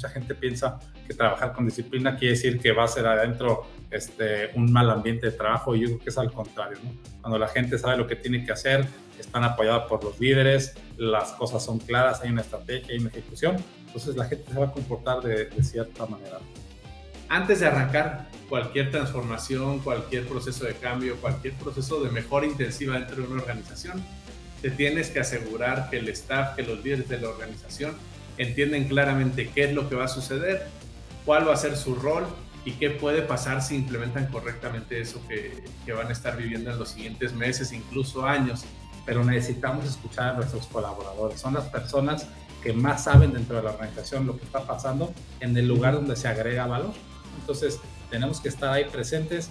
mucha gente piensa que trabajar con disciplina quiere decir que va a ser adentro este, un mal ambiente de trabajo y yo creo que es al contrario. ¿no? Cuando la gente sabe lo que tiene que hacer, están apoyados por los líderes, las cosas son claras, hay una estrategia, hay una ejecución, entonces la gente se va a comportar de, de cierta manera. Antes de arrancar cualquier transformación, cualquier proceso de cambio, cualquier proceso de mejora intensiva dentro de una organización, te tienes que asegurar que el staff, que los líderes de la organización entienden claramente qué es lo que va a suceder, cuál va a ser su rol y qué puede pasar si implementan correctamente eso que, que van a estar viviendo en los siguientes meses, incluso años. Pero necesitamos escuchar a nuestros colaboradores. Son las personas que más saben dentro de la organización lo que está pasando en el lugar donde se agrega valor. Entonces, tenemos que estar ahí presentes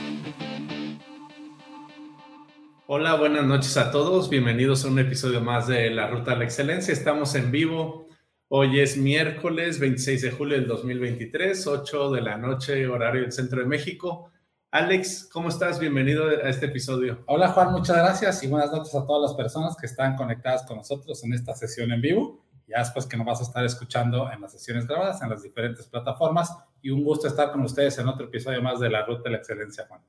Hola, buenas noches a todos. Bienvenidos a un episodio más de La Ruta a la Excelencia. Estamos en vivo. Hoy es miércoles 26 de julio del 2023, 8 de la noche, horario del centro de México. Alex, ¿cómo estás? Bienvenido a este episodio. Hola Juan, muchas gracias y buenas noches a todas las personas que están conectadas con nosotros en esta sesión en vivo. Ya después que nos vas a estar escuchando en las sesiones grabadas en las diferentes plataformas y un gusto estar con ustedes en otro episodio más de La Ruta de la Excelencia, Juan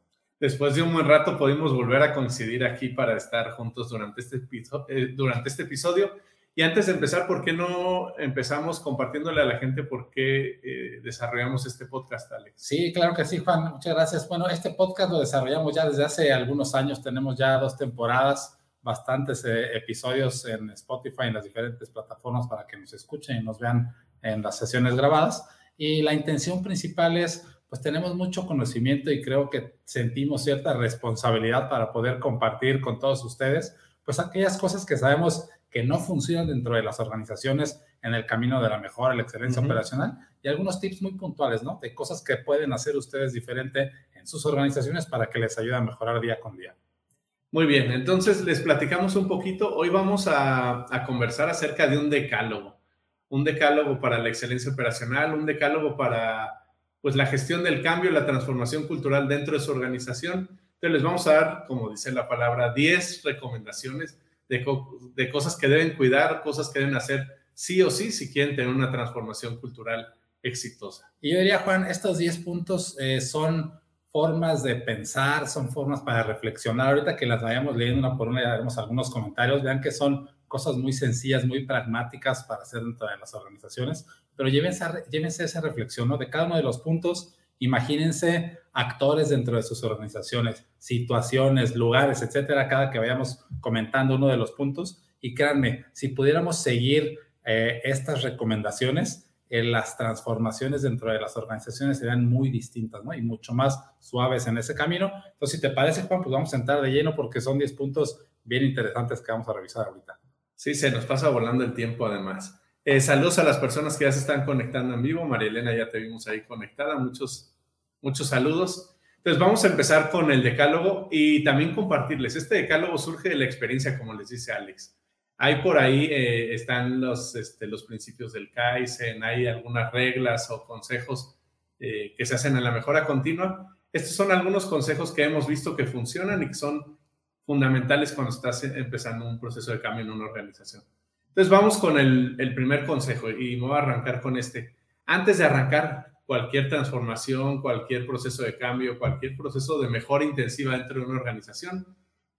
después de un buen rato pudimos volver a coincidir aquí para estar juntos durante este, episodio, eh, durante este episodio. Y antes de empezar, ¿por qué no empezamos compartiéndole a la gente por qué eh, desarrollamos este podcast, Alex? Sí, claro que sí, Juan. Muchas gracias. Bueno, este podcast lo desarrollamos ya desde hace algunos años. Tenemos ya dos temporadas, bastantes eh, episodios en Spotify, en las diferentes plataformas para que nos escuchen y nos vean en las sesiones grabadas. Y la intención principal es pues tenemos mucho conocimiento y creo que sentimos cierta responsabilidad para poder compartir con todos ustedes, pues aquellas cosas que sabemos que no funcionan dentro de las organizaciones en el camino de la mejora, la excelencia operacional y algunos tips muy puntuales, ¿no? De cosas que pueden hacer ustedes diferente en sus organizaciones para que les ayude a mejorar día con día. Muy bien, entonces les platicamos un poquito. Hoy vamos a, a conversar acerca de un decálogo, un decálogo para la excelencia operacional, un decálogo para pues la gestión del cambio, la transformación cultural dentro de su organización. Entonces les vamos a dar, como dice la palabra, 10 recomendaciones de, de cosas que deben cuidar, cosas que deben hacer sí o sí si quieren tener una transformación cultural exitosa. Y yo diría, Juan, estos 10 puntos eh, son formas de pensar, son formas para reflexionar. Ahorita que las vayamos leyendo una por una y haremos algunos comentarios, vean que son cosas muy sencillas, muy pragmáticas para hacer dentro de las organizaciones, pero llévense, llévense esa reflexión, ¿no? De cada uno de los puntos, imagínense actores dentro de sus organizaciones, situaciones, lugares, etcétera, cada que vayamos comentando uno de los puntos. Y créanme, si pudiéramos seguir eh, estas recomendaciones, eh, las transformaciones dentro de las organizaciones serían muy distintas, ¿no? Y mucho más suaves en ese camino. Entonces, si te parece, Juan, pues vamos a entrar de lleno porque son 10 puntos bien interesantes que vamos a revisar ahorita. Sí, se nos pasa volando el tiempo además. Eh, saludos a las personas que ya se están conectando en vivo. María Elena, ya te vimos ahí conectada. Muchos, muchos saludos. Entonces vamos a empezar con el decálogo y también compartirles. Este decálogo surge de la experiencia, como les dice Alex. Hay por ahí, eh, están los, este, los principios del Kaizen, hay algunas reglas o consejos eh, que se hacen en la mejora continua. Estos son algunos consejos que hemos visto que funcionan y que son fundamentales cuando estás empezando un proceso de cambio en una organización. Entonces vamos con el, primer consejo y me voy a arrancar con este. Antes de arrancar cualquier transformación, cualquier proceso de cambio, cualquier proceso de mejora intensiva dentro de una organización,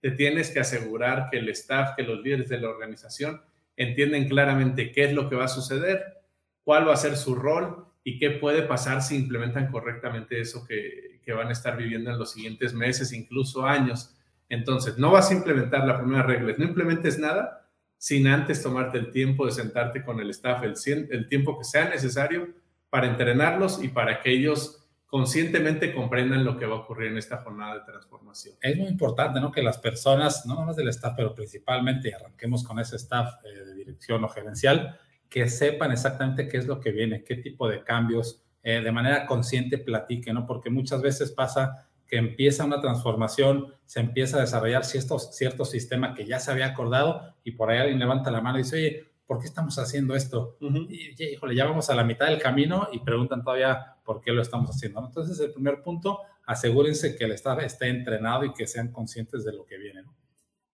te tienes que asegurar que el staff, que los líderes de la organización entienden claramente qué es lo que va a suceder, cuál va a ser su rol y qué puede pasar si implementan correctamente eso que, que van a estar viviendo en los siguientes meses, incluso años. Entonces, no vas a implementar la primera regla, no implementes nada sin antes tomarte el tiempo de sentarte con el staff, el, tiempo que sea necesario para entrenarlos y para que ellos conscientemente comprendan lo que va a ocurrir en esta jornada de transformación. Es muy importante, ¿no? Que las personas, no nomás del staff, pero principalmente, arranquemos con ese staff eh, de dirección o gerencial, que sepan exactamente qué es lo que viene, qué tipo de cambios, eh, de manera consciente platiquen, ¿no? Porque muchas veces pasa que empieza una transformación, se empieza a desarrollar cierto, cierto sistema que ya se había acordado y por ahí alguien levanta la mano y dice, oye, ¿por qué estamos haciendo esto? Y, híjole, ya vamos a la mitad del camino y preguntan todavía por qué lo estamos haciendo. Entonces, el primer punto, asegúrense que el staff esté entrenado y que sean conscientes de lo que viene.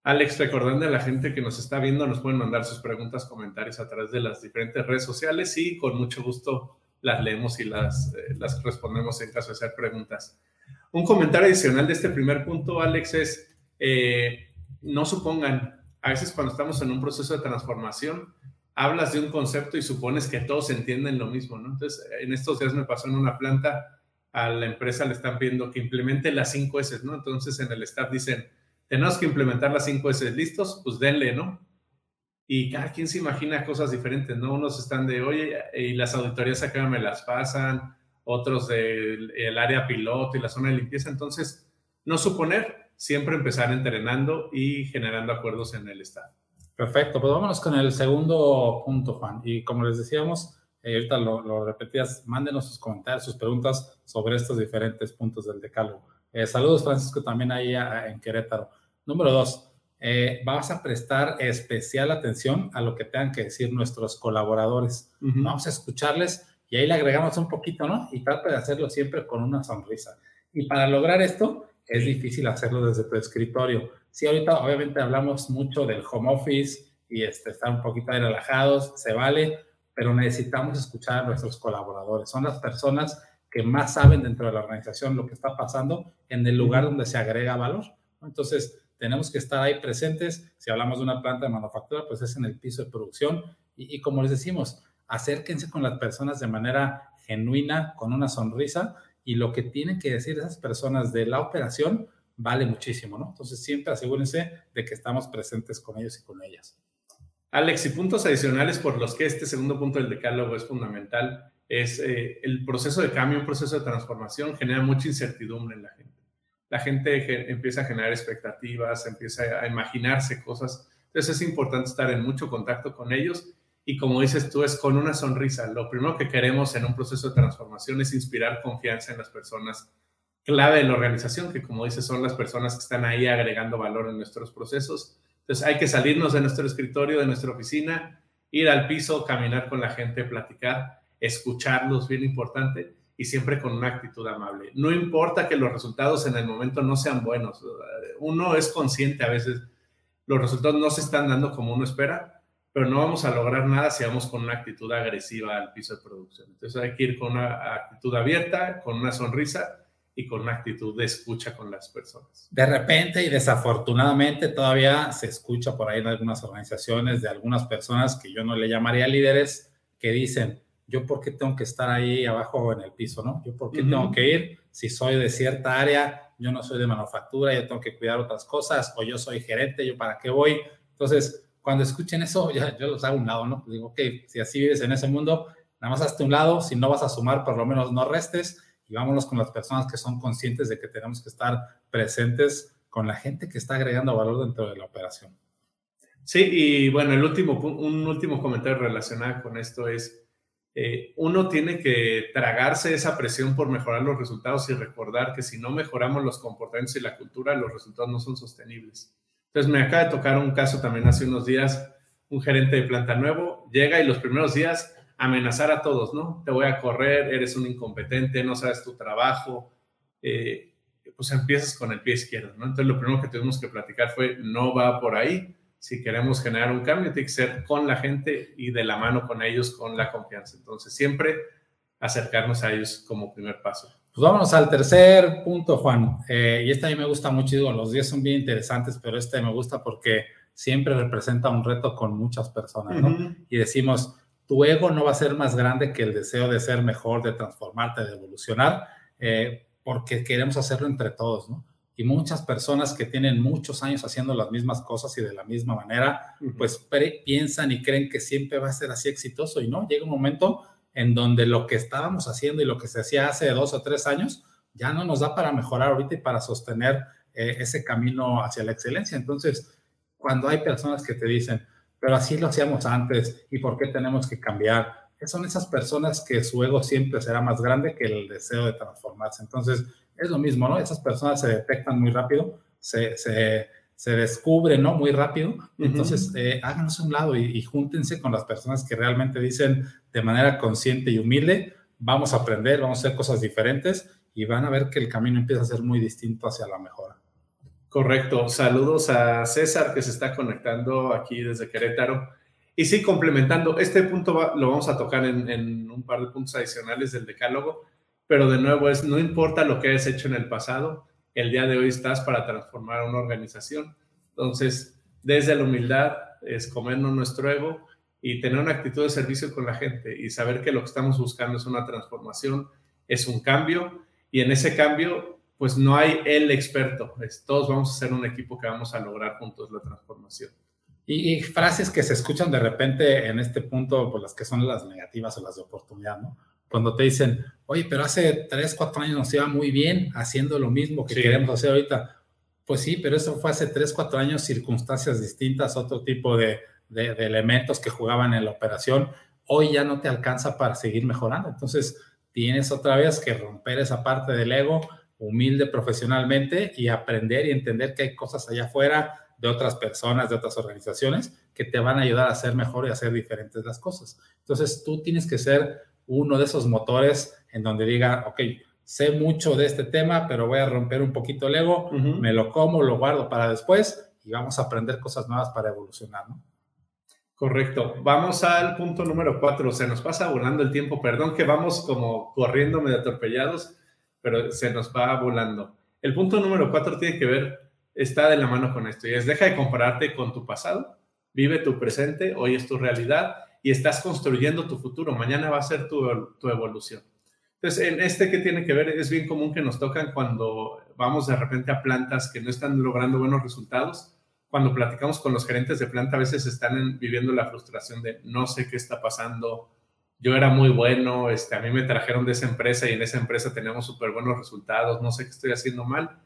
Alex, recordando a la gente que nos está viendo, nos pueden mandar sus preguntas, comentarios a través de las diferentes redes sociales y con mucho gusto las leemos y las, eh, las respondemos en caso de ser preguntas. Un comentario adicional de este primer punto, Alex, es eh, no supongan, a veces cuando estamos en un proceso de transformación, hablas de un concepto y supones que todos entienden lo mismo, ¿no? Entonces, en estos días me pasó en una planta, a la empresa le están pidiendo que implemente las 5 S, ¿no? Entonces, en el staff dicen, tenemos que implementar las 5 S, ¿listos? Pues denle, ¿no? Y cada quien se imagina cosas diferentes, ¿no? Unos están de, oye, y las auditorías acá me las pasan, otros del área piloto y la zona de limpieza. Entonces, no suponer, siempre empezar entrenando y generando acuerdos en el staff. Perfecto, pues vámonos con el segundo punto, Juan. Y como les decíamos, eh, ahorita lo, repetías, mándenos sus comentarios, sus preguntas sobre estos diferentes puntos del decálogo. Eh, saludos, Francisco, también ahí en Querétaro. Número dos, eh, vas a prestar especial atención a lo que tengan que decir nuestros colaboradores. Vamos a escucharles y ahí le agregamos un poquito, ¿no? Y trata de hacerlo siempre con una sonrisa. Y para lograr esto, es difícil hacerlo desde tu escritorio Sí, ahorita obviamente hablamos mucho del home office y este, estar un poquito ahí relajados, se vale, pero necesitamos escuchar a nuestros colaboradores. Son las personas que más saben dentro de la organización lo que está pasando en el lugar donde se agrega valor. Entonces, tenemos que estar ahí presentes. Si hablamos de una planta de manufactura, pues es en el piso de producción. Y, y como les decimos, acérquense con las personas de manera genuina, con una sonrisa, y lo que tienen que decir esas personas de la operación, vale muchísimo, ¿no? Entonces siempre asegúrense de que estamos presentes con ellos y con ellas. Alex, y puntos adicionales por los que este segundo punto del decálogo es fundamental, es eh, el proceso de cambio, un proceso de transformación genera mucha incertidumbre en la gente. La gente empieza a generar expectativas, empieza a imaginarse cosas. Entonces es importante estar en mucho contacto con ellos y como dices tú, es con una sonrisa. Lo primero que queremos en un proceso de transformación es inspirar confianza en las personas clave de la organización, que como dices, son las personas que están ahí agregando valor en nuestros procesos. Entonces hay que salirnos de nuestro escritorio, de nuestra oficina, ir al piso, caminar con la gente, platicar, escucharlos, bien importante, y siempre con una actitud amable. No importa que los resultados en el momento no sean buenos, uno es consciente a veces, los resultados no se están dando como uno espera, pero no vamos a lograr nada si vamos con una actitud agresiva al piso de producción. Entonces hay que ir con una actitud abierta, con una sonrisa y con una actitud de escucha con las personas. De repente y desafortunadamente todavía se escucha por ahí en algunas organizaciones de algunas personas que yo no le llamaría líderes que dicen, yo por qué tengo que estar ahí abajo en el piso, ¿no? Yo por qué tengo que ir si soy de cierta área, yo no soy de manufactura, yo tengo que cuidar otras cosas, o yo soy gerente, yo para qué voy. Entonces, cuando escuchen eso, ya, yo los hago a un lado, ¿no? Digo, ok, si así vives en ese mundo, nada más hazte un lado, si no vas a sumar, por lo menos no restes y vámonos con las personas que son conscientes de que tenemos que estar presentes con la gente que está agregando valor dentro de la operación. Sí, y bueno, el último, un último comentario relacionado con esto es, eh, uno tiene que tragarse esa presión por mejorar los resultados y recordar que si no mejoramos los comportamientos y la cultura, los resultados no son sostenibles. Entonces, me acaba de tocar un caso también hace unos días, un gerente de planta nuevo llega y los primeros días amenazar a todos, ¿no? Te voy a correr, eres un incompetente, no sabes tu trabajo, eh, pues empiezas con el pie izquierdo, ¿no? Entonces lo primero que tuvimos que platicar fue, no va por ahí, si queremos generar un cambio, tiene que ser con la gente y de la mano con ellos, con la confianza. Entonces siempre acercarnos a ellos como primer paso. Pues vámonos al tercer punto, Juan. Eh, y este a mí me gusta mucho, digo, los 10 son bien interesantes, pero este me gusta porque siempre representa un reto con muchas personas, ¿no? Y decimos, tu ego no va a ser más grande que el deseo de ser mejor, de transformarte, de evolucionar. Eh, porque queremos hacerlo entre todos, ¿no? Y muchas personas que tienen muchos años haciendo las mismas cosas y de la misma manera, pues piensan y creen que siempre va a ser así exitoso y no, llega un momento en donde lo que estábamos haciendo y lo que se hacía hace dos o tres años ya no nos da para mejorar ahorita y para sostener eh, ese camino hacia la excelencia. Entonces, cuando hay personas que te dicen, pero así lo hacíamos antes y por qué tenemos que cambiar, son esas personas que su ego siempre será más grande que el deseo de transformarse. Entonces, es lo mismo, ¿no? Esas personas se detectan muy rápido, se, se, se descubren, ¿no? Muy rápido. Entonces, eh, háganos a un lado y, y, júntense con las personas que realmente dicen de manera consciente y humilde, vamos a aprender, vamos a hacer cosas diferentes y van a ver que el camino empieza a ser muy distinto hacia la mejora. Correcto. Saludos a César que se está conectando aquí desde Querétaro. Y sí, complementando, este punto lo vamos a tocar en, un par de puntos adicionales del decálogo, pero de nuevo es, no importa lo que hayas hecho en el pasado, el día de hoy estás para transformar una organización. Entonces, desde la humildad es comernos nuestro ego y tener una actitud de servicio con la gente y saber que lo que estamos buscando es una transformación, es un cambio y en ese cambio pues no hay el experto, todos vamos a ser un equipo que vamos a lograr juntos la transformación. Y, frases que se escuchan de repente en este punto, pues las que son las negativas o las de oportunidad, ¿no? Cuando te dicen, oye, pero hace tres, cuatro años nos iba muy bien haciendo lo mismo que queremos hacer ahorita. Pues sí, pero eso fue hace tres, cuatro años, circunstancias distintas, otro tipo de, de, de elementos que jugaban en la operación. Hoy ya no te alcanza para seguir mejorando. Entonces, tienes otra vez que romper esa parte del ego, humilde profesionalmente y aprender y entender que hay cosas allá afuera de otras personas, de otras organizaciones, que te van a ayudar a hacer mejor y a hacer diferentes las cosas. Entonces, tú tienes que ser uno de esos motores en donde diga, ok, sé mucho de este tema, pero voy a romper un poquito el ego, me lo como, lo guardo para después y vamos a aprender cosas nuevas para evolucionar, ¿no? Correcto. Vamos al punto número cuatro. Se nos pasa volando el tiempo. Perdón que vamos como corriendo medio atropellados, pero se nos va volando. El punto número cuatro tiene que ver, está de la mano con esto, y es deja de compararte con tu pasado, vive tu presente, hoy es tu realidad y estás construyendo tu futuro, mañana va a ser tu, tu evolución. Entonces, en este que tiene que ver, es bien común que nos tocan cuando vamos de repente a plantas que no están logrando buenos resultados. Cuando platicamos con los gerentes de planta, a veces están viviendo la frustración de no sé qué está pasando, yo era muy bueno, este, a mí me trajeron de esa empresa y en esa empresa teníamos súper buenos resultados, no sé qué estoy haciendo mal.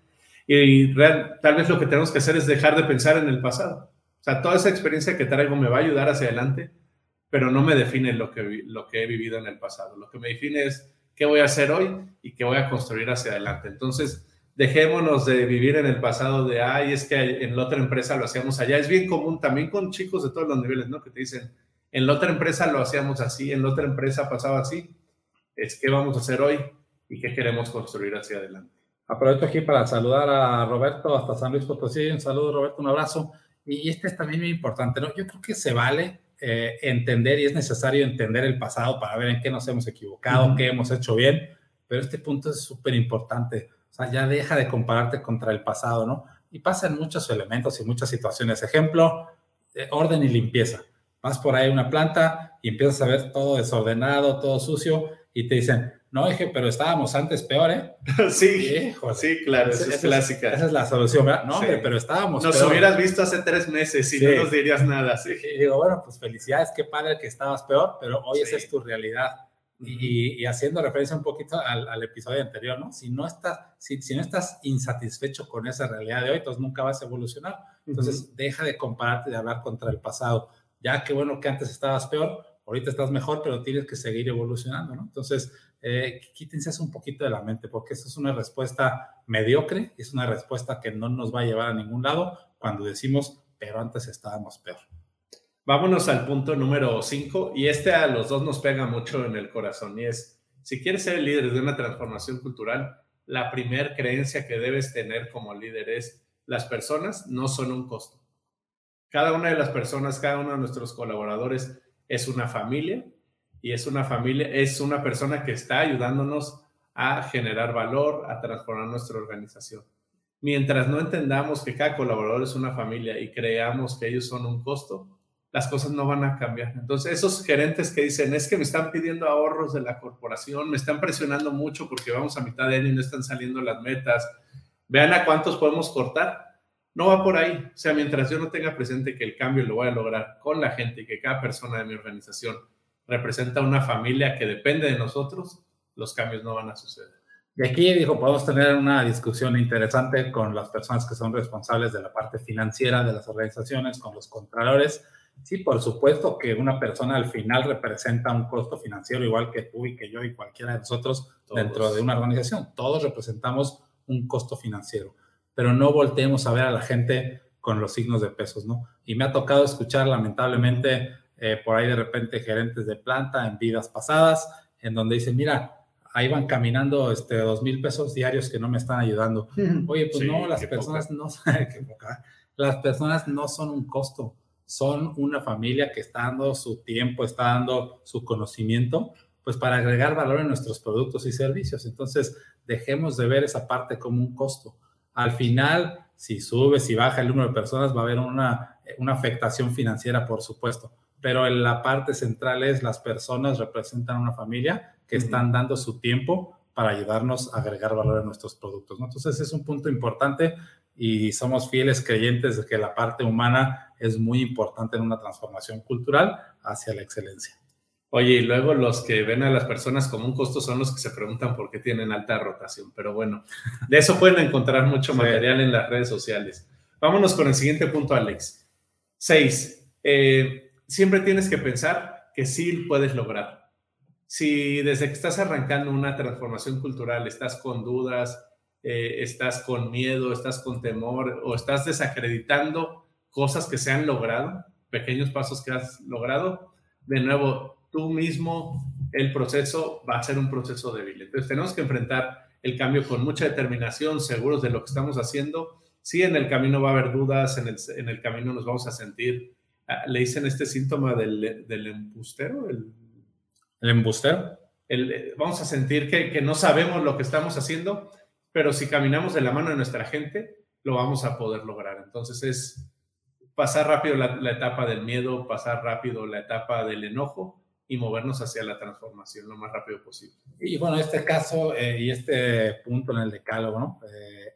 Y, tal vez lo que tenemos que hacer es dejar de pensar en el pasado. O sea, toda esa experiencia que traigo me va a ayudar hacia adelante, pero no me define lo que, lo que he vivido en el pasado. Lo que me define es qué voy a hacer hoy y qué voy a construir hacia adelante. Entonces, dejémonos de vivir en el pasado de, ay, es que en la otra empresa lo hacíamos allá. Es bien común también con chicos de todos los niveles, ¿no? Que te dicen, en la otra empresa lo hacíamos así, en la otra empresa pasaba así. Es qué vamos a hacer hoy y qué queremos construir hacia adelante. Aprovecho aquí para saludar a Roberto hasta San Luis Potosí. Un saludo, Roberto, un abrazo. Y este es también muy importante, ¿no? Yo creo que se vale eh, entender y es necesario entender el pasado para ver en qué nos hemos equivocado, qué hemos hecho bien, pero este punto es súper importante. O sea, ya deja de compararte contra el pasado, ¿no? Y pasan muchos elementos y muchas situaciones. Ejemplo, eh, orden y limpieza vas por ahí una planta y empiezas a ver todo desordenado, todo sucio, y te dicen, no, dije, pero estábamos antes peor, ¿eh? sí, sí, claro, esa, es clásica. esa es la solución, ¿verdad? No, hombre, pero estábamos Nos hubieras visto hace tres meses y no nos dirías nada, sí. Y digo, bueno, pues felicidades, qué padre que estabas peor, pero hoy esa es tu realidad. Y, haciendo referencia un poquito al, episodio anterior, ¿no? Si no, estás, si, si, no estás insatisfecho con esa realidad de hoy, entonces nunca vas a evolucionar. Entonces, deja de compararte, de hablar contra el pasado ya qué bueno que antes estabas peor, ahorita estás mejor, pero tienes que seguir evolucionando, ¿no? Entonces, eh, quítense un poquito de la mente, porque eso es una respuesta mediocre, es una respuesta que no nos va a llevar a ningún lado cuando decimos, pero antes estábamos peor. Vámonos al punto número 5, y este a los dos nos pega mucho en el corazón, y es, si quieres ser el líder de una transformación cultural, la primer creencia que debes tener como líder es, las personas no son un costo cada una de las personas, cada uno de nuestros colaboradores es una familia y es una familia, es una persona que está ayudándonos a generar valor, a transformar nuestra organización. Mientras no entendamos que cada colaborador es una familia y creamos que ellos son un costo, las cosas no van a cambiar. Entonces, esos gerentes que dicen, es que me están pidiendo ahorros de la corporación, me están presionando mucho porque vamos a mitad de año y no están saliendo las metas, vean a cuántos podemos cortar. No va por ahí. O sea, mientras yo no tenga presente que el cambio lo voy a lograr con la gente y que cada persona de mi organización representa una familia que depende de nosotros, los cambios no van a suceder. Y aquí, dijo, podemos tener una discusión interesante con las personas que son responsables de la parte financiera de las organizaciones, con los contralores, Sí, por supuesto que una persona al final representa un costo financiero igual que tú y que yo y cualquiera de nosotros dentro de una organización. Todos representamos un costo financiero, pero no volteemos a ver a la gente con los signos de pesos, ¿no? Y me ha tocado escuchar lamentablemente eh, por ahí de repente gerentes de planta en vidas pasadas, en donde dicen, mira, ahí van caminando este, dos mil pesos diarios que no me están ayudando. Oye, pues no, las personas no, las personas no son un costo son una familia que está dando su tiempo, está dando su conocimiento, pues para agregar valor en nuestros productos y servicios. Entonces, dejemos de ver esa parte como un costo. Al final, si sube, si baja el número de personas, va a haber una, una afectación financiera, por supuesto. Pero en la parte central es las personas representan una familia que están dando su tiempo para ayudarnos a agregar valor en nuestros productos. ¿no? Entonces, es un punto importante y somos fieles creyentes de que la parte humana es muy importante en una transformación cultural hacia la excelencia. Oye, y luego los que ven a las personas como un costo son los que se preguntan por qué tienen alta rotación. Pero bueno, de eso pueden encontrar mucho material en las redes sociales. Vámonos con el siguiente punto, Alex. Seis, eh, siempre tienes que pensar que sí puedes lograr. Si desde que estás arrancando una transformación cultural estás con dudas, eh, estás con miedo, estás con temor o estás desacreditando cosas que se han logrado, pequeños pasos que has logrado, de nuevo, tú mismo, el proceso va a ser un proceso débil. Entonces tenemos que enfrentar el cambio con mucha determinación, seguros de lo que estamos haciendo. Sí, en el camino va a haber dudas, en el, en el camino nos vamos a sentir, le dicen este síntoma del, del embustero. El, el embustero. El, eh, vamos a sentir que, que no sabemos lo que estamos haciendo, pero si caminamos de la mano de nuestra gente, lo vamos a poder lograr. Entonces es pasar rápido la, etapa del miedo, pasar rápido la etapa del enojo y movernos hacia la transformación lo más rápido posible. Y bueno, este caso eh, y este punto en el decálogo, ¿no? Eh,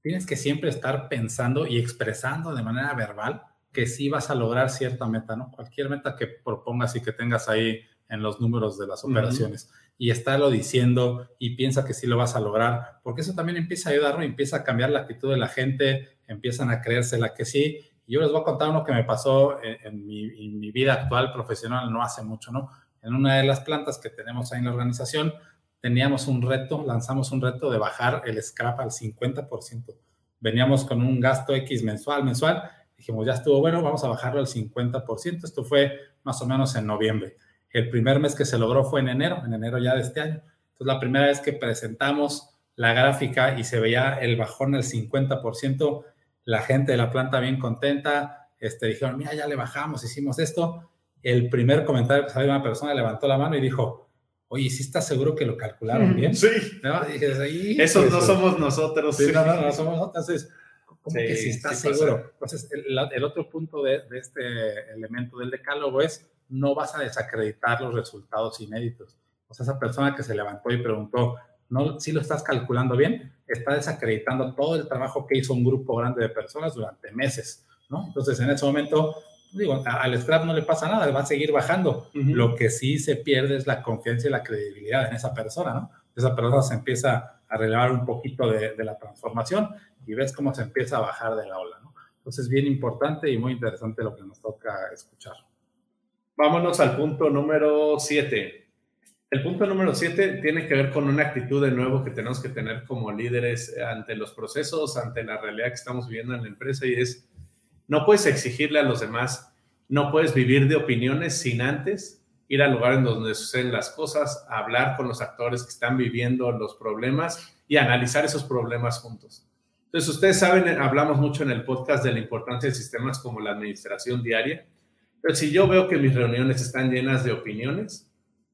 tienes que siempre estar pensando y expresando de manera verbal que sí vas a lograr cierta meta, ¿no? Cualquier meta que propongas y que tengas ahí en los números de las operaciones y estarlo diciendo y piensa que sí lo vas a lograr, porque eso también empieza a ayudarlo, empieza a cambiar la actitud de la gente, empiezan a creérsela que sí. Y yo les voy a contar uno que me pasó en, mi, vida actual profesional no hace mucho, ¿no? En una de las plantas que tenemos ahí en la organización, teníamos un reto, lanzamos un reto de bajar el scrap al 50%. Veníamos con un gasto X mensual, mensual. Dijimos, ya estuvo bueno, vamos a bajarlo al 50%. Esto fue más o menos en noviembre. El primer mes que se logró fue en enero, en enero ya de este año. Entonces, la primera vez que presentamos la gráfica y se veía el bajón al 50%, la gente de la planta bien contenta, este, dijeron, mira, ya le bajamos, hicimos esto. El primer comentario que salió una persona levantó la mano y dijo, oye, ¿sí estás seguro que lo calcularon bien? Sí. ¿No? Dije, Esos no somos nosotros. Sí, no, no, no somos nosotros. Entonces, ¿cómo que si estás seguro? Entonces, el, el, otro punto de, de este elemento del decálogo es no vas a desacreditar los resultados inéditos. O sea, esa persona que se levantó y preguntó, ¿no, si lo estás calculando bien? Está desacreditando todo el trabajo que hizo un grupo grande de personas durante meses, ¿no? Entonces, en ese momento, digo, al scrap no le pasa nada, va a seguir bajando. Lo que sí se pierde es la confianza y la credibilidad en esa persona, ¿no? Esa persona se empieza a relevar un poquito de, de la transformación y ves cómo se empieza a bajar de la ola, ¿no? Entonces, bien importante y muy interesante lo que nos toca escuchar. Vámonos al punto número 7. El punto número 7 tiene que ver con una actitud de nuevo que tenemos que tener como líderes ante los procesos, ante la realidad que estamos viviendo en la empresa y es, no puedes exigirle a los demás, no puedes vivir de opiniones sin antes ir al lugar en donde suceden las cosas, hablar con los actores que están viviendo los problemas y analizar esos problemas juntos. Entonces, ustedes saben, hablamos mucho en el podcast de la importancia de sistemas como la administración diaria pero si yo veo que mis reuniones están llenas de opiniones,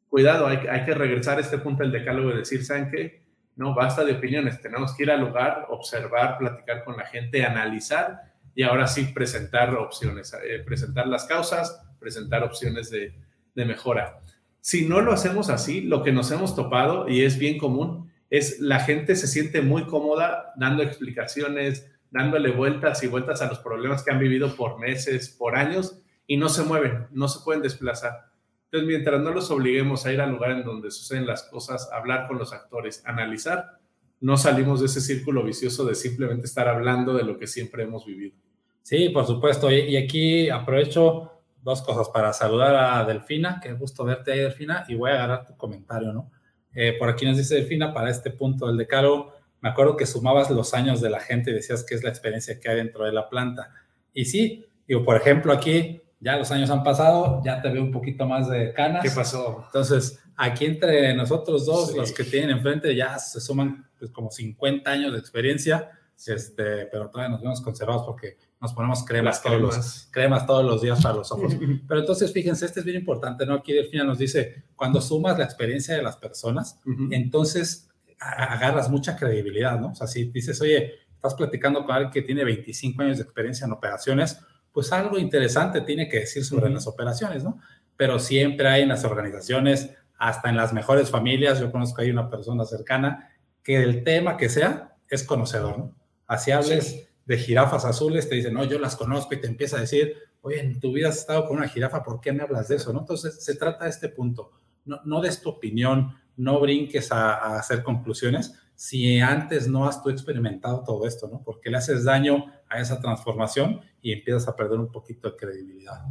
cuidado, hay, hay que regresar a este punto del decálogo y decir, ¿saben qué? No, basta de opiniones, tenemos que ir al lugar, observar, platicar con la gente, analizar y ahora sí presentar opciones, eh, presentar las causas, presentar opciones de, de mejora. Si no lo hacemos así, lo que nos hemos topado, y es bien común, es la gente se siente muy cómoda dando explicaciones, dándole vueltas y vueltas a los problemas que han vivido por meses, por años, y no se mueven, no se pueden desplazar. Entonces, mientras no los obliguemos a ir al lugar en donde suceden las cosas, hablar con los actores, analizar, no salimos de ese círculo vicioso de simplemente estar hablando de lo que siempre hemos vivido. Sí, por supuesto. Y, aquí aprovecho dos cosas para saludar a Delfina, qué gusto verte ahí, Delfina, y voy a agarrar tu comentario, ¿no? Eh, por aquí nos dice Delfina, para este punto del decálogo, me acuerdo que sumabas los años de la gente y decías que es la experiencia que hay dentro de la planta. Y sí, digo, por ejemplo, aquí ya los años han pasado, ya te veo un poquito más de canas. ¿Qué pasó? Entonces, aquí entre nosotros dos, los que tienen enfrente, ya se suman pues, como 50 años de experiencia, este, pero todavía nos vemos conservados porque nos ponemos cremas, todos los, cremas todos los días para los ojos. Pero entonces, fíjense, este es bien importante, ¿no? Aquí Delfina nos dice, cuando sumas la experiencia de las personas, entonces agarras mucha credibilidad, ¿no? O sea, si dices, oye, estás platicando con alguien que tiene 25 años de experiencia en operaciones, pues algo interesante tiene que decir sobre las operaciones, ¿no? Pero siempre hay en las organizaciones, hasta en las mejores familias, yo conozco ahí una persona cercana, que el tema que sea es conocedor, ¿no? Así hables de jirafas azules, te dicen, no, yo las conozco y te empieza a decir, oye, en tu vida has estado con una jirafa, ¿por qué me hablas de eso? ¿no? Entonces, se trata de este punto. No, no des tu opinión, no brinques a, a, hacer conclusiones si antes no has tú experimentado todo esto, ¿no? Porque le haces daño a esa transformación y empiezas a perder un poquito de credibilidad.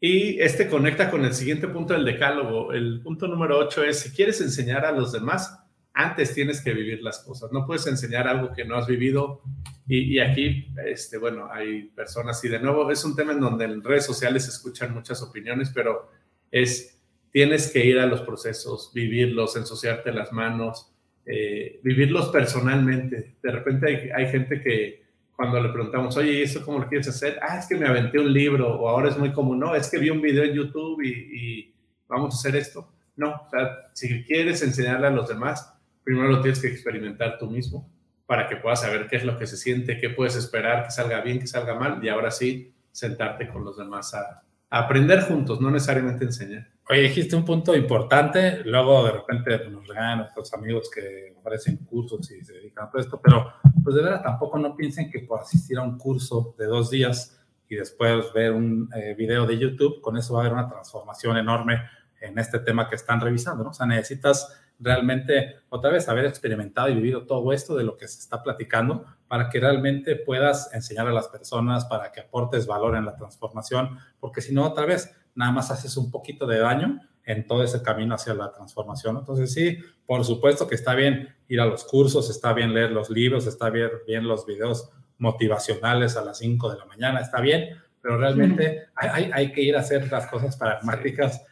Y este conecta con el siguiente punto del decálogo. El punto número 8 es, si quieres enseñar a los demás, antes tienes que vivir las cosas. No puedes enseñar algo que no has vivido. Y, y, aquí, este, bueno, hay personas, y de nuevo es un tema en donde en redes sociales se escuchan muchas opiniones, pero es, tienes que ir a los procesos, vivirlos, ensuciarte las manos, eh, vivirlos personalmente. De repente hay, hay gente que cuando le preguntamos, oye, ¿y eso cómo lo quieres hacer? Ah, es que me aventé un libro, o ahora es muy común, no, es que vi un video en YouTube y, y vamos a hacer esto. No, o sea, si quieres enseñarle a los demás, primero lo tienes que experimentar tú mismo para que puedas saber qué es lo que se siente, qué puedes esperar, que salga bien, que salga mal, y ahora sí sentarte con los demás a, aprender juntos, no necesariamente enseñar. Oye, dijiste un punto importante, luego de repente nos regalan nuestros amigos que ofrecen cursos y se dedican a todo esto, pero pues de verdad tampoco no piensen que por asistir a un curso de dos días y después ver un eh, video de YouTube, con eso va a haber una transformación enorme en este tema que están revisando, ¿no? O sea, necesitas realmente otra vez haber experimentado y vivido todo esto de lo que se está platicando para que realmente puedas enseñar a las personas, para que aportes valor en la transformación, porque si no, otra vez, nada más haces un poquito de daño en todo ese camino hacia la transformación. Entonces, sí, por supuesto que está bien ir a los cursos, está bien leer los libros, está bien, bien los videos motivacionales a las 5 de la mañana, está bien, pero realmente hay, hay, que ir a hacer las cosas pragmáticas,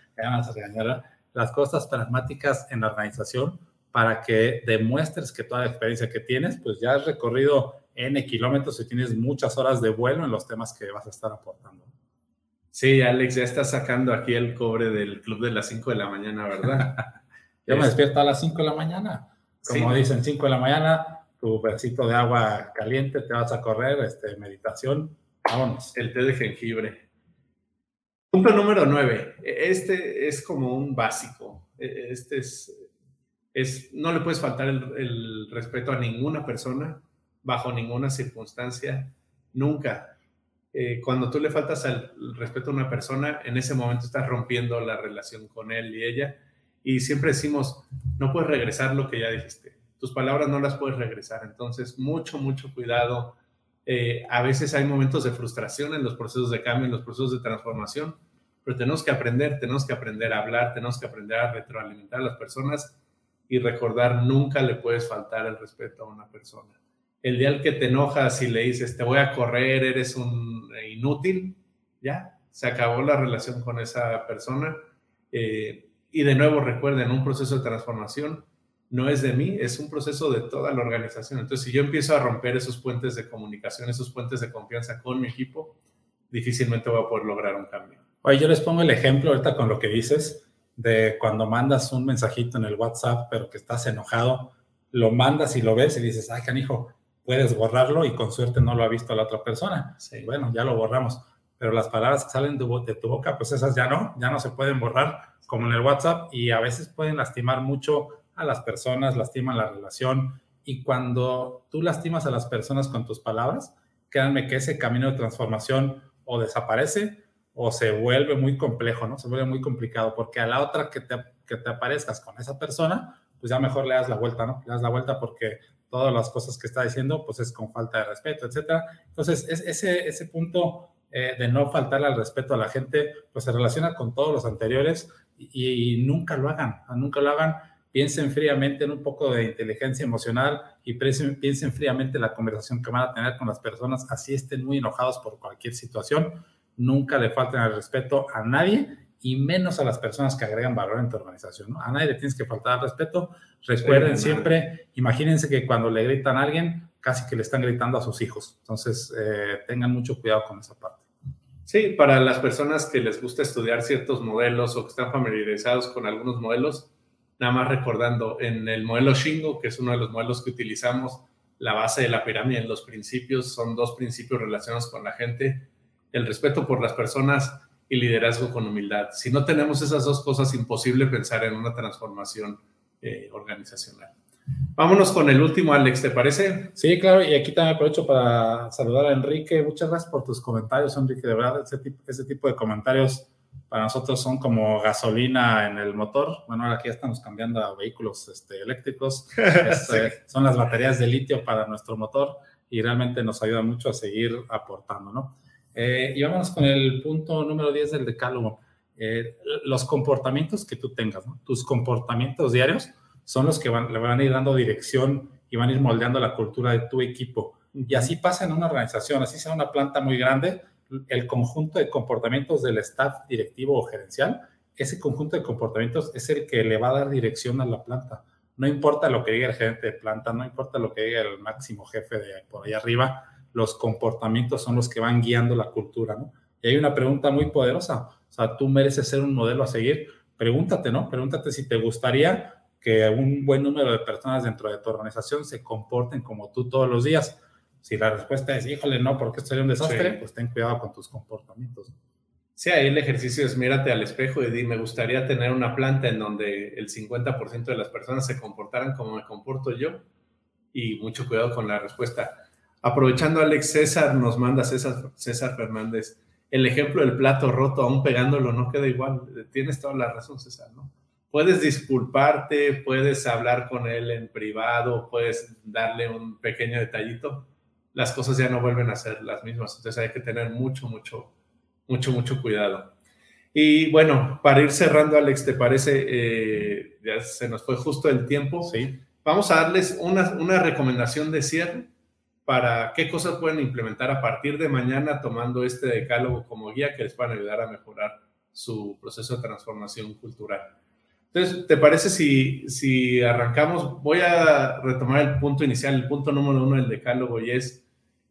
las cosas pragmáticas en la organización para que demuestres que toda la experiencia que tienes, pues ya has recorrido N kilómetros y tienes muchas horas de vuelo en los temas que vas a estar aportando. Sí, Alex, ya está sacando aquí el cobre del club de las 5 de la mañana, ¿verdad? Yo me despierto a las 5 de la mañana. Como sí. dicen, 5 de la mañana, tu pedacito de agua caliente, te vas a correr, este, meditación, vámonos. El té de jengibre. Punto número 9. Este es como un básico. E, este es, es no le puedes faltar el, el respeto a ninguna persona, bajo ninguna circunstancia, nunca eh, cuando tú le faltas al respeto a una persona, en ese momento estás rompiendo la relación con él y ella. Y siempre decimos, no puedes regresar lo que ya dijiste. Tus palabras no las puedes regresar. Entonces, mucho, mucho cuidado. Eh, a veces hay momentos de frustración en los procesos de cambio, en los procesos de transformación, pero tenemos que aprender, tenemos que aprender a hablar, tenemos que aprender a retroalimentar a las personas y recordar, nunca le puedes faltar el respeto a una persona el día al que te enojas y le dices, te voy a correr, eres un inútil, ya, se acabó la relación con esa persona. Eh, y de nuevo, recuerden, un proceso de transformación no es de mí, es un proceso de toda la organización. Entonces, si yo empiezo a romper esos puentes de comunicación, esos puentes de confianza con mi equipo, difícilmente voy a poder lograr un cambio. Oye, yo les pongo el ejemplo ahorita con lo que dices de cuando mandas un mensajito en el WhatsApp, pero que estás enojado, lo mandas y lo ves y dices, ay, canijo, puedes borrarlo y con suerte no lo ha visto la otra persona. Bueno, ya lo borramos, pero las palabras que salen de, tu boca, pues esas ya no, ya no se pueden borrar como en el WhatsApp y a veces pueden lastimar mucho a las personas, lastiman la relación y cuando tú lastimas a las personas con tus palabras, créanme que ese camino de transformación o desaparece o se vuelve muy complejo, ¿no? Se vuelve muy complicado porque a la otra que te, que te aparezcas con esa persona, pues ya mejor le das la vuelta, ¿no? Le das la vuelta porque todas las cosas que está diciendo, pues es con falta de respeto, etcétera. Entonces, es, ese, ese punto eh, de no faltar al respeto a la gente, pues se relaciona con todos los anteriores y, nunca lo hagan, nunca lo hagan. Piensen fríamente en un poco de inteligencia emocional y piensen, piensen fríamente en la conversación que van a tener con las personas, así estén muy enojados por cualquier situación. Nunca le falten al respeto a nadie y menos a las personas que agregan valor en tu organización. ¿no? A nadie le tienes que faltar al respeto. Recuerden siempre, imagínense que cuando le gritan a alguien, casi que le están gritando a sus hijos. Entonces, eh, tengan mucho cuidado con esa parte. Sí, para las personas que les gusta estudiar ciertos modelos o que están familiarizados con algunos modelos, nada más recordando, en el modelo Shingo, que es uno de los modelos que utilizamos, la base de la pirámide los principios son dos principios relacionados con la gente, el respeto por las personas y liderazgo con humildad. Si no tenemos esas dos cosas, imposible pensar en una transformación eh, organizacional. Vámonos con el último, Alex, ¿te parece? Sí, claro, y aquí también aprovecho para saludar a Enrique. Muchas gracias por tus comentarios, Enrique. De verdad, ese tipo, ese tipo de comentarios para nosotros son como gasolina en el motor. Bueno, ahora aquí ya estamos cambiando a vehículos este, eléctricos. Este, son las baterías de litio para nuestro motor y realmente nos ayuda mucho a seguir aportando, ¿no? Eh, y vámonos con el punto número 10 del decálogo. Eh, los comportamientos que tú tengas, ¿no? tus comportamientos diarios son los que van, le van a ir dando dirección y van a ir moldeando la cultura de tu equipo. Y así pasa en una organización, así sea una planta muy grande, el conjunto de comportamientos del staff directivo o gerencial, ese conjunto de comportamientos es el que le va a dar dirección a la planta. No importa lo que diga el gerente de planta, no importa lo que diga el máximo jefe de por ahí arriba, los comportamientos son los que van guiando la cultura, ¿no? Y hay una pregunta muy poderosa, o sea, tú mereces ser un modelo a seguir, pregúntate, ¿no? Pregúntate si te gustaría que un buen número de personas dentro de tu organización se comporten como tú todos los días. Si la respuesta es, híjole, no, porque esto sería un desastre, pues ten cuidado con tus comportamientos. Sí, ahí el ejercicio es mírate al espejo y di, me gustaría tener una planta en donde el 50% de las personas se comportaran como me comporto yo. Y mucho cuidado con la respuesta. Aprovechando, Alex César nos manda César, César Fernández. El ejemplo del plato roto, aún pegándolo, no queda igual. Tienes toda la razón, César, ¿no? Puedes disculparte, puedes hablar con él en privado, puedes darle un pequeño detallito. Las cosas ya no vuelven a ser las mismas. Entonces hay que tener mucho, mucho, mucho, mucho cuidado. Y bueno, para ir cerrando, Alex, ¿te parece? Eh, ya se nos fue justo el tiempo. Sí. Vamos a darles una, una recomendación de cierre para qué cosas pueden implementar a partir de mañana tomando este decálogo como guía que les puedan ayudar a mejorar su proceso de transformación cultural. Entonces, ¿te parece si, si arrancamos? Voy a retomar el punto inicial, el punto número uno del decálogo y es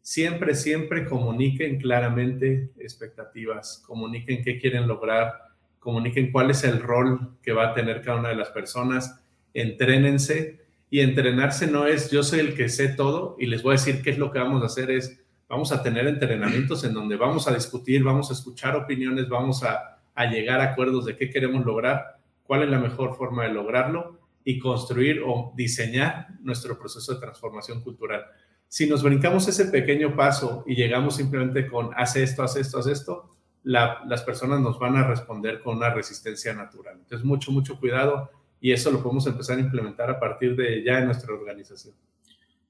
siempre, siempre comuniquen claramente expectativas, comuniquen qué quieren lograr, comuniquen cuál es el rol que va a tener cada una de las personas, entrénense y entrenarse no es yo soy el que sé todo y les voy a decir qué es lo que vamos a hacer, es vamos a tener entrenamientos en donde vamos a discutir, vamos a escuchar opiniones, vamos a, a llegar a acuerdos de qué queremos lograr, cuál es la mejor forma de lograrlo y construir o diseñar nuestro proceso de transformación cultural. Si nos brincamos ese pequeño paso y llegamos simplemente con hace esto, hace esto, hace esto, las personas nos van a responder con una resistencia natural. Entonces, mucho, mucho cuidado y eso lo podemos empezar a implementar a partir de ya en nuestra organización.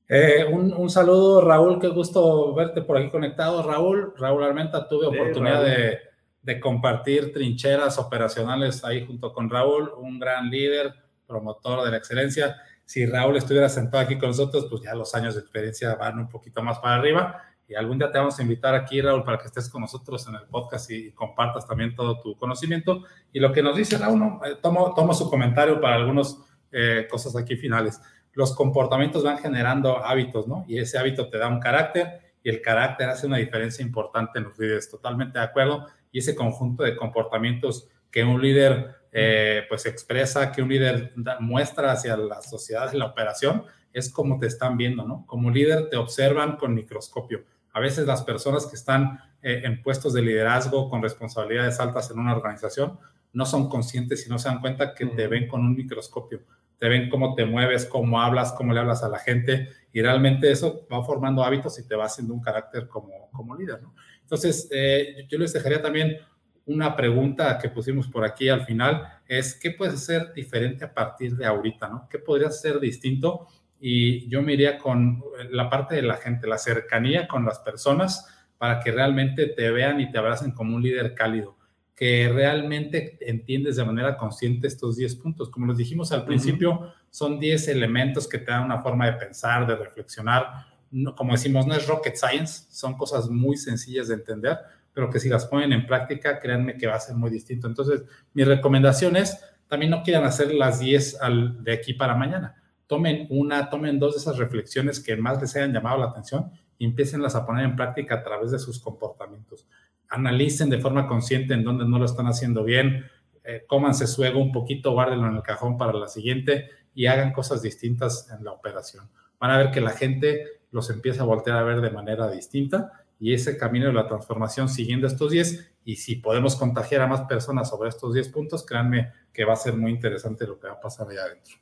Eh, un, saludo, Raúl, qué gusto verte por aquí conectado. Raúl, Raúl Armenta, tuve oportunidad de, de, compartir trincheras operacionales ahí junto con Raúl, un gran líder, promotor de la excelencia. Si Raúl estuviera sentado aquí con nosotros, pues ya los años de experiencia van un poquito más para arriba y algún día te vamos a invitar aquí, Raúl, para que estés con nosotros en el podcast y, compartas también todo tu conocimiento. Y lo que nos dice Raúl, ¿no? Eh, tomo, tomo, su comentario para algunas eh, cosas aquí finales. Los comportamientos van generando hábitos, ¿no? Y ese hábito te da un carácter y el carácter hace una diferencia importante en los líderes. Totalmente de acuerdo. Y ese conjunto de comportamientos que un líder eh, pues expresa, que un líder muestra hacia la sociedad en la operación, es cómo te están viendo, ¿no? Como líder te observan con microscopio. A veces las personas que están eh, en puestos de liderazgo con responsabilidades altas en una organización no son conscientes y no se dan cuenta que te ven con un microscopio. Te ven cómo te mueves, cómo hablas, cómo le hablas a la gente y realmente eso va formando hábitos y te va haciendo un carácter como, como líder, ¿no? Entonces, eh, yo les dejaría también una pregunta que pusimos por aquí al final, es ¿qué puedes hacer diferente a partir de ahorita, ¿no? ¿Qué podría ser distinto? Y yo me iría con la parte de la gente, la cercanía con las personas para que realmente te vean y te abracen como un líder cálido, que realmente entiendes de manera consciente estos 10 puntos. Como les dijimos al principio, son 10 elementos que te dan una forma de pensar, de reflexionar. como decimos, no es rocket science, son cosas muy sencillas de entender, pero que si las ponen en práctica, créanme que va a ser muy distinto. Entonces, mi recomendación es, también no quieran hacer las 10 al, de aquí para mañana. Tomen una, tomen dos de esas reflexiones que más les hayan llamado la atención y empiecenlas a poner en práctica a través de sus comportamientos. Analicen de forma consciente en dónde no lo están haciendo bien, eh, cómanse su ego un poquito, guárdenlo en el cajón para la siguiente y hagan cosas distintas en la operación. Van a ver que la gente los empieza a voltear a ver de manera distinta y ese camino de la transformación siguiendo estos 10 y si podemos contagiar a más personas sobre estos 10 puntos, créanme que va a ser muy interesante lo que va a pasar allá adentro.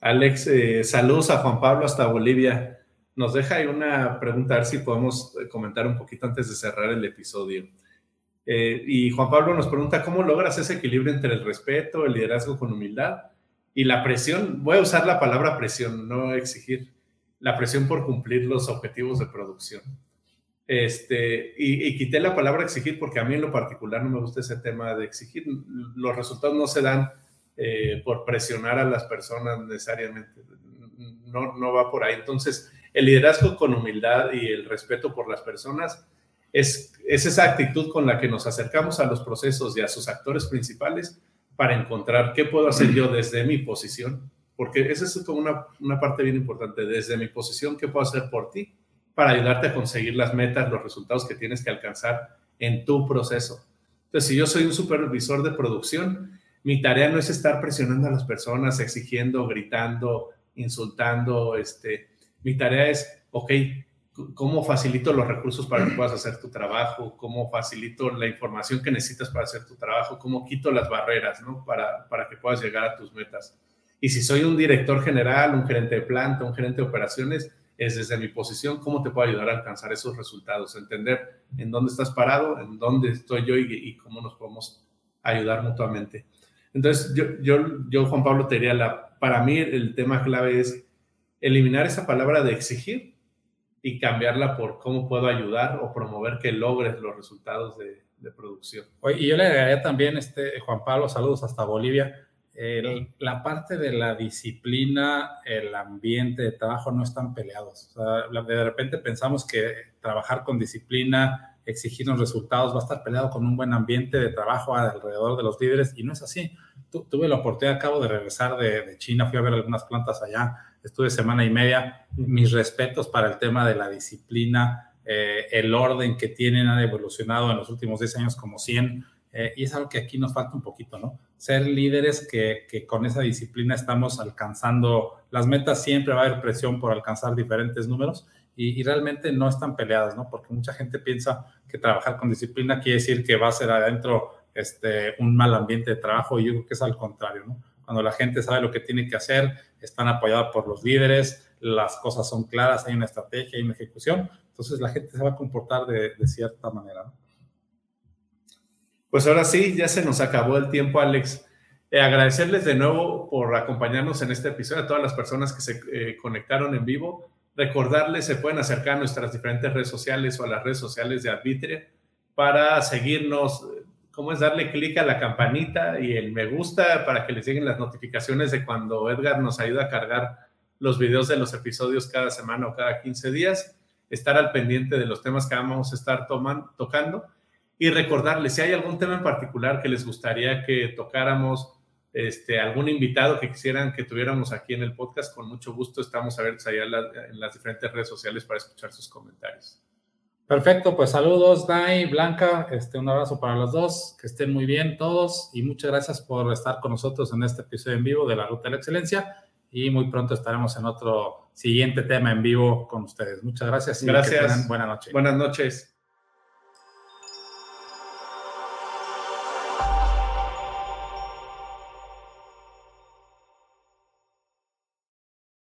Alex, eh, saludos a Juan Pablo hasta Bolivia. Nos deja ahí una pregunta, a ver si podemos eh, comentar un poquito antes de cerrar el episodio. Eh, y Juan Pablo nos pregunta, ¿cómo logras ese equilibrio entre el respeto, el liderazgo con humildad y la presión? Voy a usar la palabra presión, no exigir, la presión por cumplir los objetivos de producción. Este, y, quité la palabra exigir porque a mí en lo particular no me gusta ese tema de exigir. Los resultados no se dan eh, por presionar a las personas necesariamente. No, no va por ahí. Entonces, el liderazgo con humildad y el respeto por las personas es, es esa actitud con la que nos acercamos a los procesos y a sus actores principales para encontrar qué puedo hacer yo desde mi posición. Porque esa es una, una parte bien importante. Desde mi posición, ¿qué puedo hacer por ti? Para ayudarte a conseguir las metas, los resultados que tienes que alcanzar en tu proceso. Entonces, si yo soy un supervisor de producción, mi tarea no es estar presionando a las personas, exigiendo, gritando, insultando. Este, mi tarea es, ok, ¿cómo facilito los recursos para que puedas hacer tu trabajo? ¿Cómo facilito la información que necesitas para hacer tu trabajo? ¿Cómo quito las barreras ¿no? para, para que puedas llegar a tus metas? Y si soy un director general, un gerente de planta, un gerente de operaciones, es desde mi posición, cómo te puedo ayudar a alcanzar esos resultados, entender en dónde estás parado, en dónde estoy yo y, cómo nos podemos ayudar mutuamente. Entonces, yo, yo, yo, Juan Pablo, te diría, la, para mí el tema clave es eliminar esa palabra de exigir y cambiarla por cómo puedo ayudar o promover que logres los resultados de, producción. Y yo le agregaría también, este, Juan Pablo, saludos hasta Bolivia la parte de la disciplina, el ambiente de trabajo no están peleados. de repente pensamos que trabajar con disciplina, exigirnos resultados, va a estar peleado con un buen ambiente de trabajo alrededor de los líderes y no es así. tuve la oportunidad, acabo de regresar de, China, fui a ver algunas plantas allá, estuve semana y media. Mis respetos para el tema de la disciplina, eh, el orden que tienen, han evolucionado en los últimos 10 años como 100 eh, y es algo que aquí nos falta un poquito, ¿no? Ser líderes que, con esa disciplina estamos alcanzando las metas, siempre va a haber presión por alcanzar diferentes números y, realmente no están peleadas, ¿no? Porque mucha gente piensa que trabajar con disciplina quiere decir que va a ser adentro este, un mal ambiente de trabajo y yo creo que es al contrario, ¿no? Cuando la gente sabe lo que tiene que hacer, están apoyados por los líderes, las cosas son claras, hay una estrategia, hay una ejecución, entonces la gente se va a comportar de, de cierta manera, ¿no? Pues ahora sí, ya se nos acabó el tiempo, Alex. Eh, agradecerles de nuevo por acompañarnos en este episodio, a todas las personas que se eh, conectaron en vivo. Recordarles, se pueden acercar a nuestras diferentes redes sociales o a las redes sociales de Arbitria para seguirnos. ¿Cómo es darle clic a la campanita y el me gusta para que les lleguen las notificaciones de cuando Edgar nos ayuda a cargar los videos de los episodios cada semana o cada 15 días? Estar al pendiente de los temas que vamos a estar tocando y recordarles, si hay algún tema en particular que les gustaría que tocáramos, este, algún invitado que quisieran que tuviéramos aquí en el podcast, con mucho gusto estamos abiertos allá en, las diferentes redes sociales para escuchar sus comentarios. Perfecto, pues saludos, Dai, Blanca, este, un abrazo para los dos, que estén muy bien todos y muchas gracias por estar con nosotros en este episodio en vivo de la Ruta de la Excelencia y muy pronto estaremos en otro siguiente tema en vivo con ustedes. Muchas gracias y gracias. Buenas noches.